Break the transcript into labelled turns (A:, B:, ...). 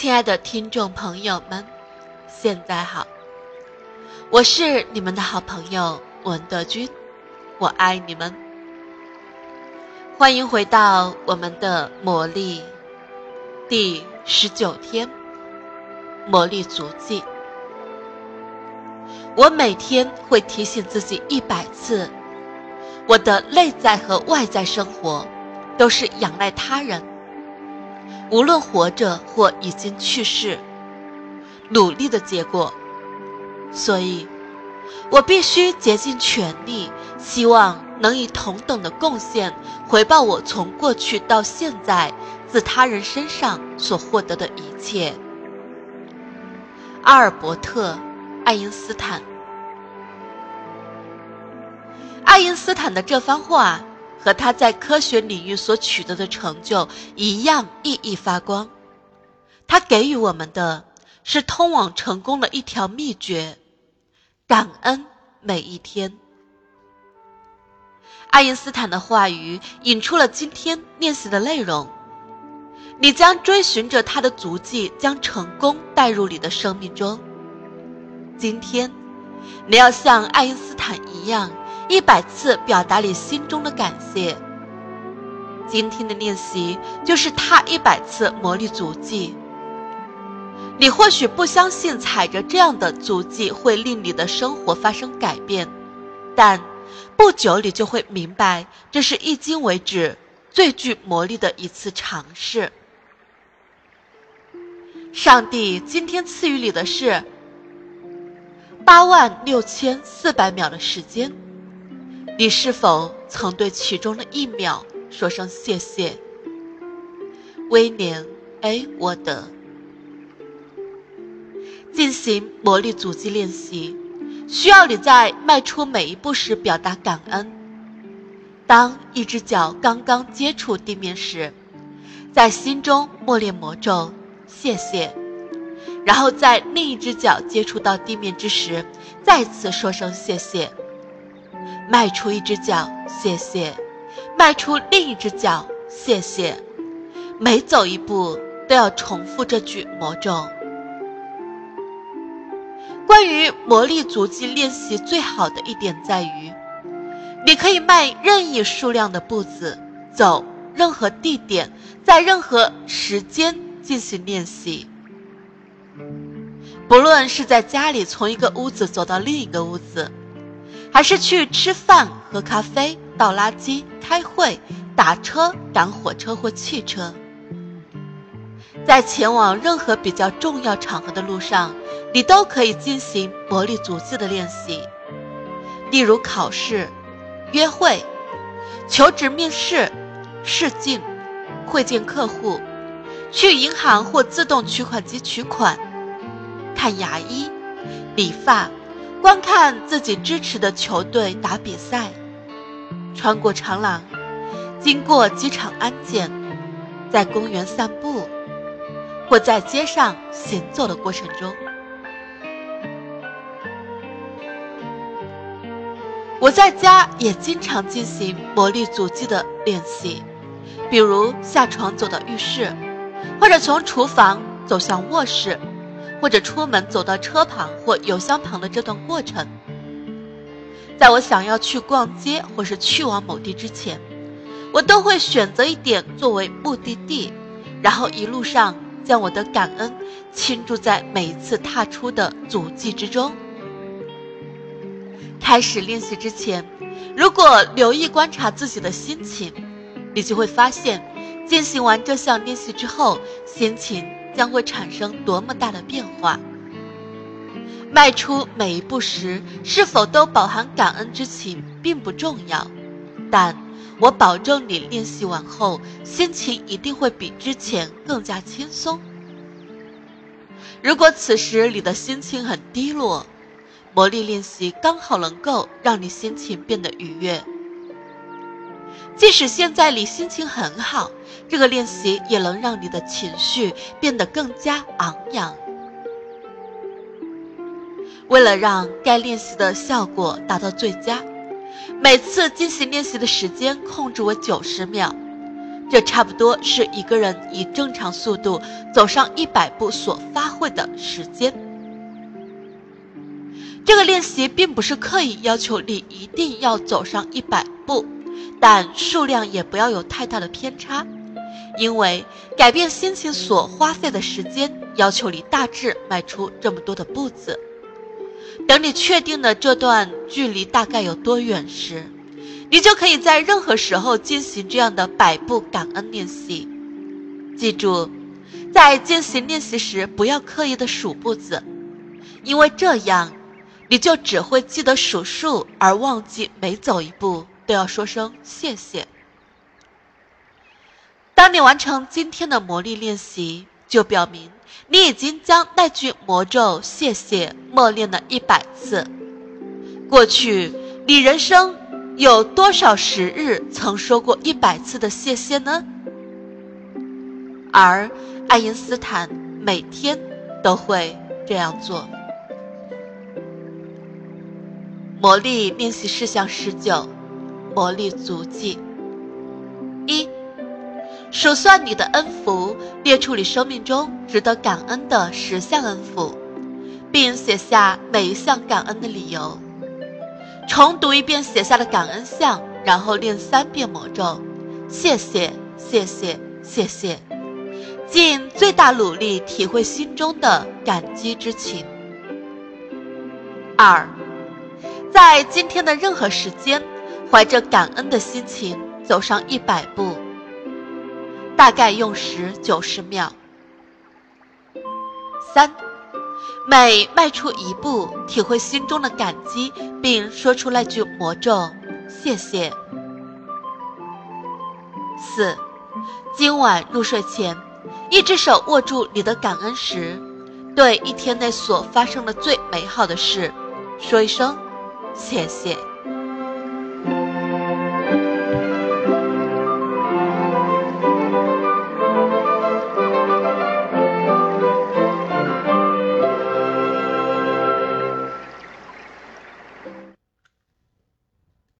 A: 亲爱的听众朋友们，现在好，我是你们的好朋友文德军，我爱你们，欢迎回到我们的魔力第十九天魔力足迹。我每天会提醒自己一百次，我的内在和外在生活都是仰赖他人。无论活着或已经去世，努力的结果。所以，我必须竭尽全力，希望能以同等的贡献回报我从过去到现在自他人身上所获得的一切。阿尔伯特·爱因斯坦。爱因斯坦的这番话。和他在科学领域所取得的成就一样熠熠发光。他给予我们的是通往成功的一条秘诀：感恩每一天。爱因斯坦的话语引出了今天练习的内容。你将追寻着他的足迹，将成功带入你的生命中。今天，你要像爱因斯坦一样。一百次表达你心中的感谢。今天的练习就是踏一百次魔力足迹。你或许不相信踩着这样的足迹会令你的生活发生改变，但不久你就会明白，这是迄今为止最具魔力的一次尝试。上帝今天赐予你的是八万六千四百秒的时间。你是否曾对其中的一秒说声谢谢？威廉 ·A· 沃德。进行魔力阻击练习，需要你在迈出每一步时表达感恩。当一只脚刚刚接触地面时，在心中默念魔咒“谢谢”，然后在另一只脚接触到地面之时，再次说声谢谢。迈出一只脚，谢谢；迈出另一只脚，谢谢。每走一步都要重复这句魔咒。关于魔力足迹练习，最好的一点在于，你可以迈任意数量的步子，走任何地点，在任何时间进行练习。不论是在家里从一个屋子走到另一个屋子。还是去吃饭、喝咖啡、倒垃圾、开会、打车、赶火车或汽车，在前往任何比较重要场合的路上，你都可以进行魔力足迹的练习，例如考试、约会、求职面试、试镜、会见客户、去银行或自动取款机取款、看牙医、理发。观看自己支持的球队打比赛，穿过长廊，经过机场安检，在公园散步，或在街上行走的过程中，我在家也经常进行魔力足迹的练习，比如下床走到浴室，或者从厨房走向卧室。或者出门走到车旁或油箱旁的这段过程，在我想要去逛街或是去往某地之前，我都会选择一点作为目的地，然后一路上将我的感恩倾注在每一次踏出的足迹之中。开始练习之前，如果留意观察自己的心情，你就会发现，进行完这项练习之后，心情。将会产生多么大的变化？迈出每一步时，是否都饱含感恩之情，并不重要，但我保证你练习完后，心情一定会比之前更加轻松。如果此时你的心情很低落，魔力练习刚好能够让你心情变得愉悦。即使现在你心情很好，这个练习也能让你的情绪变得更加昂扬。为了让该练习的效果达到最佳，每次进行练习的时间控制为九十秒，这差不多是一个人以正常速度走上一百步所发挥的时间。这个练习并不是刻意要求你一定要走上一百步，但数量也不要有太大的偏差，因为改变心情所花费的时间要求你大致迈出这么多的步子。等你确定了这段距离大概有多远时，你就可以在任何时候进行这样的百步感恩练习。记住，在进行练习时不要刻意的数步子，因为这样你就只会记得数数，而忘记每走一步都要说声谢谢。当你完成今天的魔力练习，就表明。你已经将那句魔咒“谢谢”默念了一百次。过去，你人生有多少时日曾说过一百次的谢谢呢？而爱因斯坦每天都会这样做。魔力练习事项十九：魔力足迹。一。数算你的恩福，列出你生命中值得感恩的十项恩福，并写下每一项感恩的理由。重读一遍写下的感恩项，然后念三遍魔咒：谢谢，谢谢，谢谢。尽最大努力体会心中的感激之情。二，在今天的任何时间，怀着感恩的心情走上一百步。大概用时九十秒。三，每迈出一步，体会心中的感激，并说出那句魔咒：“谢谢。”四，今晚入睡前，一只手握住你的感恩石，对一天内所发生的最美好的事，说一声谢谢。